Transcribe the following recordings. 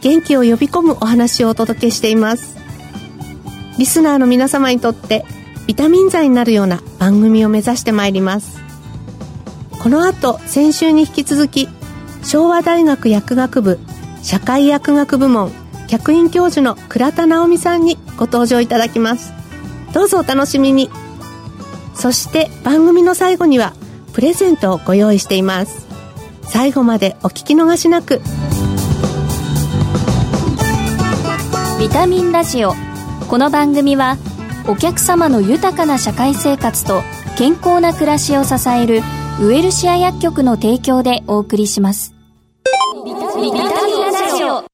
元気を呼び込むお話をお届けしています。リスナーの皆様にとってビタミン剤になるような番組を目指してまいります。この後先週に引き続き昭和大学薬学部社会薬学部門客員教授の倉田直美さんにご登場いただきます。どうぞお楽しみに。そして番組の最後にはプレゼントをご用意しています。最後までお聞き逃しなく。ビタミンラジオこの番組はお客様の豊かな社会生活と健康な暮らしを支えるウエルシア薬局の提供でお送りしますビタミンラジオ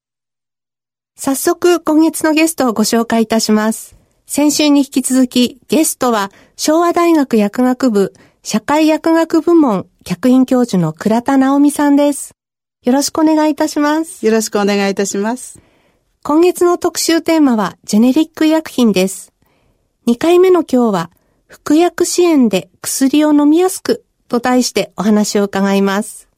早速今月のゲストをご紹介いたします先週に引き続きゲストは昭和大学薬学部社会薬学部門客員教授の倉田直美さんです。よろしくお願いいたします。よろしくお願いいたします。今月の特集テーマはジェネリック医薬品です。2回目の今日は服薬支援で薬を飲みやすくと題してお話を伺います。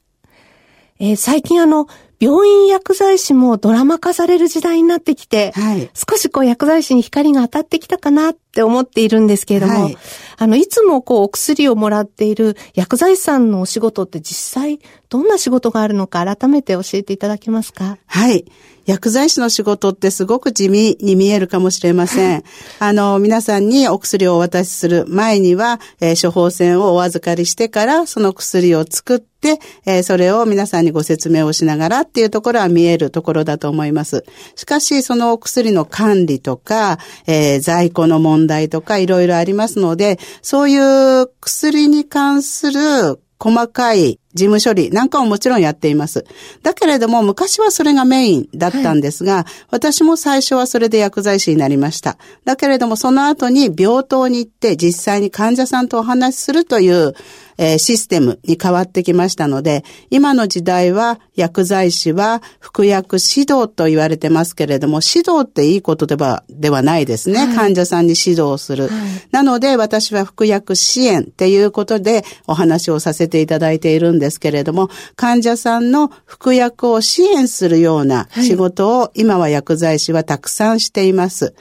えー最近あの、病院薬剤師もドラマ化される時代になってきて、はい。少しこう薬剤師に光が当たってきたかなって思っているんですけれども、はいあの、いつもこうお薬をもらっている薬剤師さんのお仕事って実際どんな仕事があるのか改めて教えていただけますか？はい。薬剤師の仕事ってすごく地味に見えるかもしれません。あの、皆さんにお薬をお渡しする前には、えー処方箋をお預かりしてから、その薬を作って、えーそれを皆さんにご説明をしながらっていうところは見えるところだと思います。しかし、そのお薬の管理とか、えー在庫の問題とかいろいろありますので、そういう薬に関する細かい事務処理なんかももちろんやっています。だけれども、昔はそれがメインだったんですが、私も最初はそれで薬剤師になりました。だけれども、その後に病棟に行って実際に患者さんとお話しするという、えーシステムに変わってきましたので、今の時代は薬剤師は服薬指導と言われてますけれども、指導っていいことではではないですね。患者さんに指導をする。なので、私は服薬支援っていうことでお話をさせていただいているんですですけれども、患者さんの服薬を支援するような仕事を今は薬剤師はたくさんしています。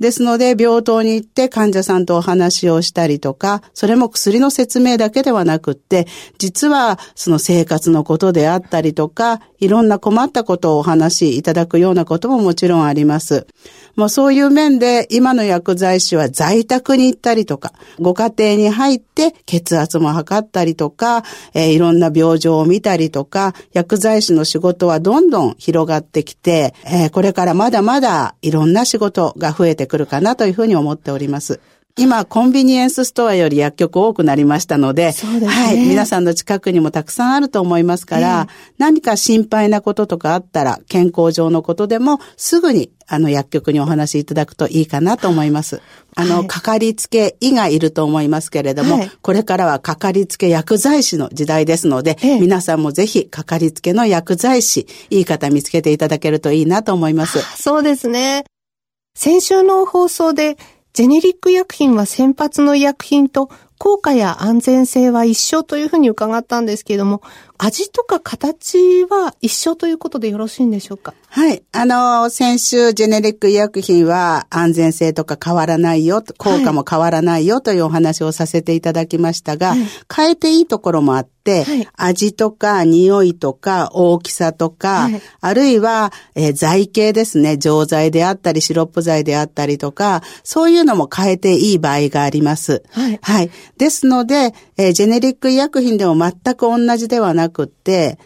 ですので、病棟に行って患者さんとお話をしたりとか、それも薬の説明だけではなくって、実はその生活のことであったりとか、いろんな困ったことをお話しいただくようなことももちろんあります。もうそういう面で、今の薬剤師は在宅に行ったりとか、ご家庭に入って血圧も測ったりとか、えーいろんな病状を見たりとか、薬剤師の仕事はどんどん広がってきて、えーこれからまだまだいろんな仕事が増えてくるかなというふうに思っております。今、コンビニエンスストアより薬局多くなりましたので、ですねはい、皆さんの近くにもたくさんあると思いますから、何か心配なこととかあったら、健康上のことでも、すぐに、あの、薬局にお話しいただくといいかなと思います。あの、はいかかりつけ医がいると思いますけれども、はいこれからはかかりつけ薬剤師の時代ですので、ええ皆さんもぜひ、かかりつけの薬剤師、いい方見つけていただけるといいなと思います。そうですね。先週の放送で、ジェネリック薬品は先発の医薬品と効果や安全性は一緒というふうに伺ったんですけれども、味とか形は一緒ということでよろしいんでしょうか？はい。あの、先週、ジェネリック医薬品は安全性とか変わらないよ、効果も変わらないよというお話をさせていただきましたが、変えていいところもあって、はい。味とか匂いとか大きさとか、はい。あるいは、えー剤系ですね、錠剤であったり、シロップ剤であったりとか、そういうのも変えていい場合があります。はい。はい。ですので、えージェネリック医薬品でも全く同じではなくって、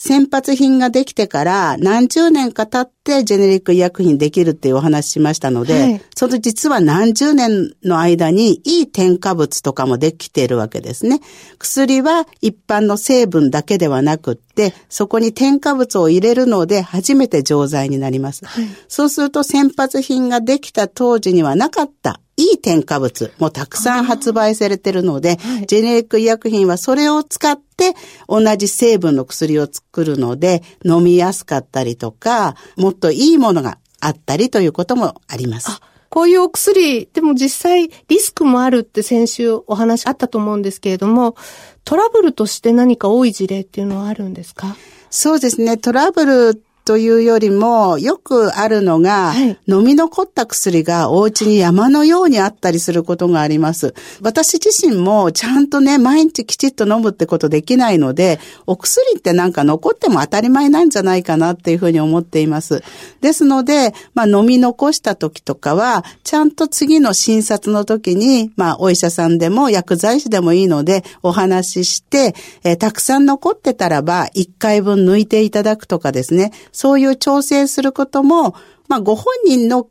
先発品ができてから何十年か経ってジェネリック医薬品できるっていうお話しましたので、はい、その実は何十年の間にいい添加物とかもできているわけですね。薬は一般の成分だけではなくって、そこに添加物を入れるので初めて錠剤になります。はい、そうすると先発品ができた当時にはなかったいい添加物もたくさん発売されているので、はい、ジェネリック医薬品はそれを使って同じ成分の薬を作るので飲みやすかったりとか、もっといいものがあったりということもあります。こういうお薬、でも実際リスクもあるって先週お話あったと思うんですけれども、トラブルとして何か多い事例っていうのはあるんですか？そうですね。トラブルというよりも、よくあるのが、はい、飲み残った薬がお家に山のようにあったりすることがあります。私自身もちゃんとね、毎日きちっと飲むってことできないので、お薬ってなんか残っても当たり前なんじゃないかなっていうふうに思っています。ですので、まあ飲み残した時とかは、ちゃんと次の診察の時に、まあお医者さんでも薬剤師でもいいので、お話しして、えー、たくさん残ってたらば、1回分抜いていただくとかですね、そういう調整することも、まあ、ご本人の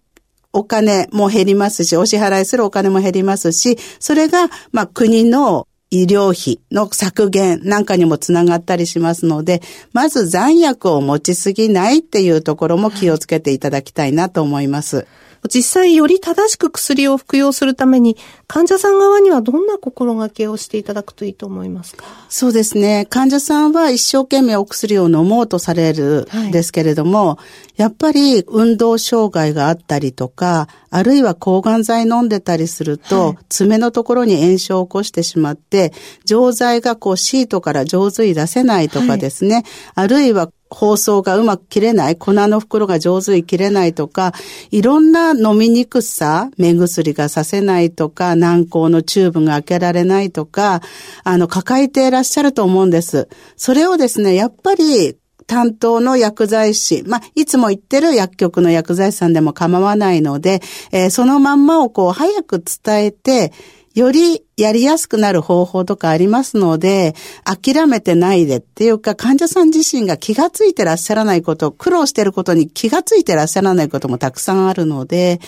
お金も減りますし、お支払いするお金も減りますし、それが、まあ、国の医療費の削減なんかにもつながったりしますので、まず残薬を持ちすぎないっていうところも気をつけていただきたいなと思います。はい実際より正しく薬を服用するために、患者さん側にはどんな心がけをしていただくといいと思いますか？そうですね。患者さんは一生懸命お薬を飲もうとされるんですけれども、はい、やっぱり運動障害があったりとか、あるいは抗がん剤飲んでたりすると、はい、爪のところに炎症を起こしてしまって、錠剤がこうシートから上手に出せないとかですね、はい、あるいは包装がうまく切れない、粉の袋が上手に切れないとか、いろんな飲みにくさ、目薬がさせないとか、軟膏のチューブが開けられないとか、あの、抱えていらっしゃると思うんです。それをですね、やっぱり担当の薬剤師、まあ、いつも言ってる薬局の薬剤師さんでも構わないので、えー、そのまんまをこう早く伝えて、よりやりやすくなる方法とかありますので、諦めてないでっていうか、患者さん自身が気がついてらっしゃらないこと、苦労してることに気がついてらっしゃらないこともたくさんあるので、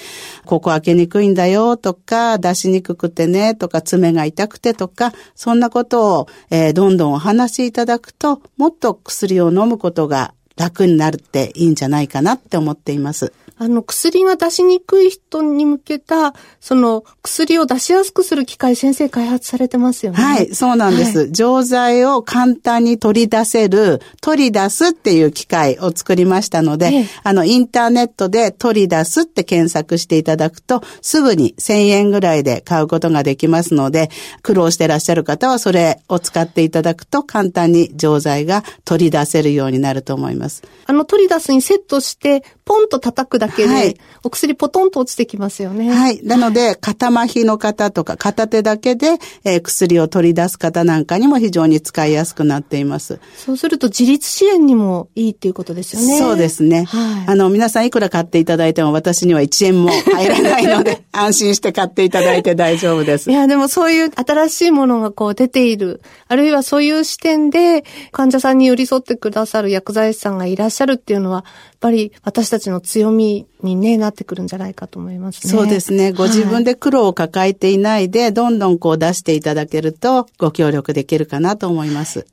ここ開けにくいんだよとか、出しにくくてねとか、爪が痛くてとか、そんなことを、えー、どんどんお話しいただくと、もっと薬を飲むことが楽になるっていいんじゃないかなって思っています。あの、薬が出しにくい人に向けた、その、薬を出しやすくする機械、先生開発されてますよね。はい、そうなんです。はい、錠剤を簡単に取り出せる、取り出すっていう機械を作りましたので、ええ、あの、インターネットで取り出すって検索していただくと、すぐに1000円ぐらいで買うことができますので、苦労してらっしゃる方はそれを使っていただくと、簡単に錠剤が取り出せるようになると思います。あの、取り出すにセットして、ポンと叩くだけで、はい、お薬ポトンと落ちてきますよね。はい。なので、肩麻痺の方とか、片手だけで、えー、薬を取り出す方なんかにも非常に使いやすくなっています。そうすると、自立支援にもいいっていうことですよね。そうですね。はい。あの、皆さんいくら買っていただいても、私には1円も入らないので、安心して買っていただいて大丈夫です。いや、でもそういう新しいものがこう出ている、あるいはそういう視点で、患者さんに寄り添ってくださる薬剤師さんがいらっしゃるっていうのは、ぱり私たちの強みにね、なってくるんじゃないかと思いますね。そうですね。ご自分で苦労を抱えていないで、はい、どんどんこう出していただけると、ご協力できるかなと思います。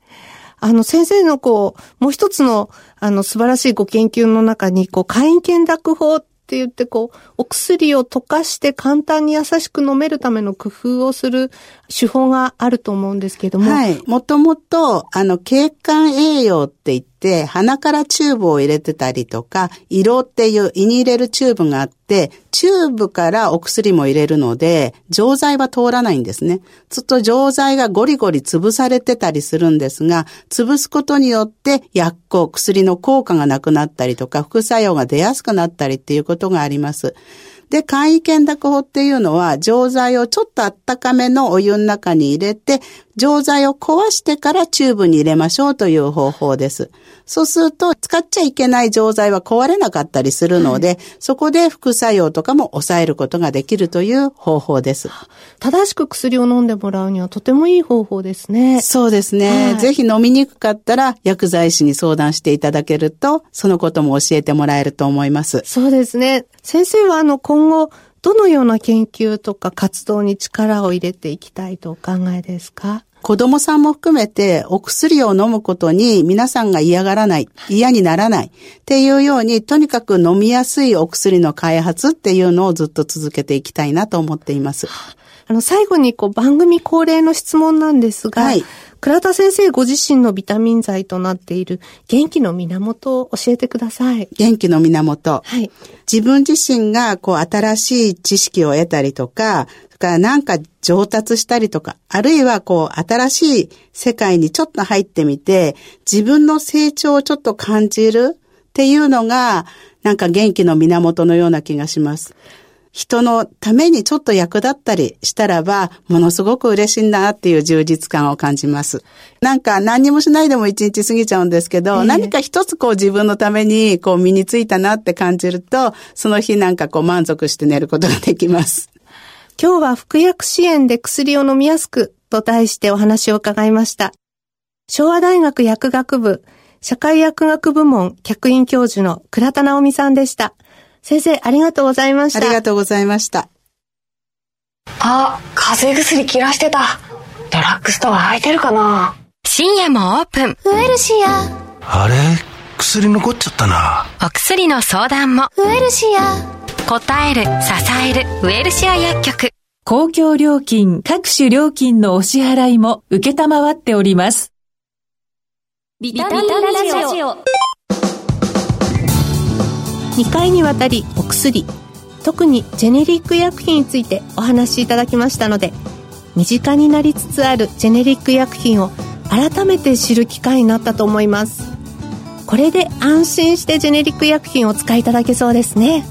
あの、先生のこう、もう一つの、あの、素晴らしいご研究の中に、こう、会員見諾法って言って、こう、お薬を溶かして簡単に優しく飲めるための工夫をする手法があると思うんですけども。はい。もともと、あの、経管栄養って言って、鼻からチューブを入れてたりとか、胃ろうっていう胃に入れるチューブがあって、チューブからお薬も入れるので、錠剤は通らないんですね。ずっと錠剤がゴリゴリ潰されてたりするんですが、潰すことによって薬効、薬の効果がなくなったりとか、副作用が出やすくなったりっていうことがあります。で、簡易検濁法っていうのは、錠剤をちょっとあったかめのお湯の中に入れて、錠剤を壊してからチューブに入れましょうという方法です。そうすると、使っちゃいけない錠剤は壊れなかったりするので、はい、そこで副作用とかも抑えることができるという方法です。正しく薬を飲んでもらうにはとてもいい方法ですね。そうですね。はい、ぜひ飲みにくかったら薬剤師に相談していただけると、そのことも教えてもらえると思います。そうですね。先生はあの今後、どのような研究とか活動に力を入れていきたいとお考えですか？子供さんも含めてお薬を飲むことに皆さんが嫌がらない、嫌にならないっていうように、とにかく飲みやすいお薬の開発っていうのをずっと続けていきたいなと思っています。あの、最後にこう番組恒例の質問なんですが、はい、倉田先生ご自身のビタミン剤となっている元気の源を教えてください。元気の源。はい。自分自身がこう新しい知識を得たりとか、かなんか上達したりとか、あるいはこう新しい世界にちょっと入ってみて、自分の成長をちょっと感じるっていうのが、なんか元気の源のような気がします。人のためにちょっと役立ったりしたらば、ものすごく嬉しいなっていう充実感を感じます。なんか何にもしないでも一日過ぎちゃうんですけど、えー、何か一つこう自分のためにこう身についたなって感じると、その日なんかこう満足して寝ることができます。今日は服薬支援で薬を飲みやすくと題してお話を伺いました。昭和大学薬学部社会薬学部門客員教授の倉田直美さんでした。先生、ありがとうございました。ありがとうございました。あ、風邪薬切らしてた。ドラッグストア空いてるかな？深夜もオープン。ウエルシア。あれ？薬残っちゃったな。お薬の相談も。ウエルシア。答える、支える、ウエルシア薬局。公共料金、各種料金のお支払いも受けたまわっております。ビタミンラジオ。2回にわたりお薬特にジェネリック薬品についてお話しいただきましたので身近になりつつあるジェネリック薬品を改めて知る機会になったと思います。これで安心してジェネリック薬品をお使いいただけそうですね。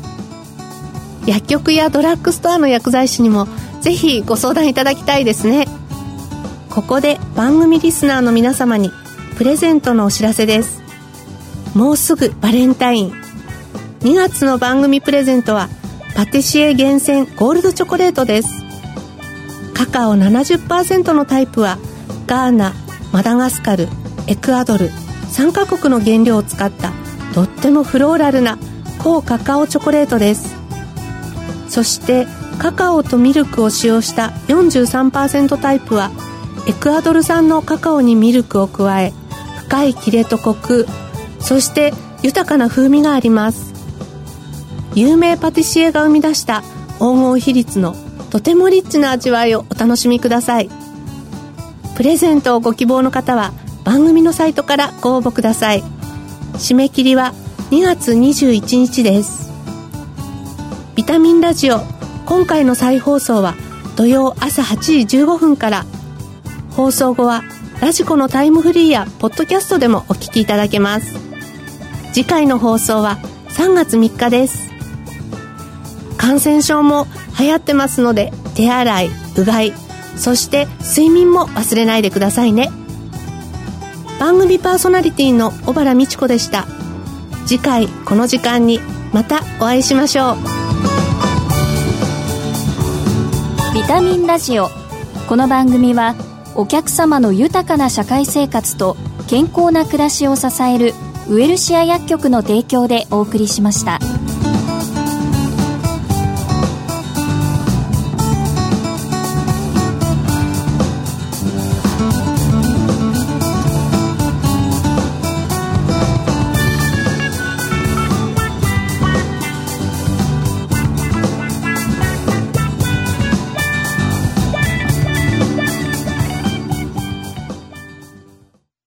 薬局やドラッグストアの薬剤師にもぜひご相談いただきたいですね。ここで番組リスナーの皆様にプレゼントのお知らせです。もうすぐバレンタイン。2月の番組プレゼントはパティシエ厳選ゴールドチョコレートです。カカオ70%のタイプはガーナマダガスカルエクアドル3カ国の原料を使ったとってもフローラルな高カカオチョコレートです。そしてカカオとミルクを使用した43%タイプはエクアドル産のカカオにミルクを加え深いキレとコクそして豊かな風味があります。有名パティシエが生み出した黄金比率のとてもリッチな味わいをお楽しみください。プレゼントをご希望の方は番組のサイトからご応募ください。締め切りは2月21日です。ビタミンラジオ今回の再放送は土曜朝8時15分から。放送後はラジコのタイムフリーやポッドキャストでもお聞きいただけます。次回の放送は3月3日です。感染症も流行ってますので手洗いうがいそして睡眠も忘れないでくださいね。番組パーソナリティの小原美智子でした。次回この時間にまたお会いしましょう。ビタミンラジオ。この番組はお客様の豊かな社会生活と健康な暮らしを支えるウエルシア薬局の提供でお送りしました。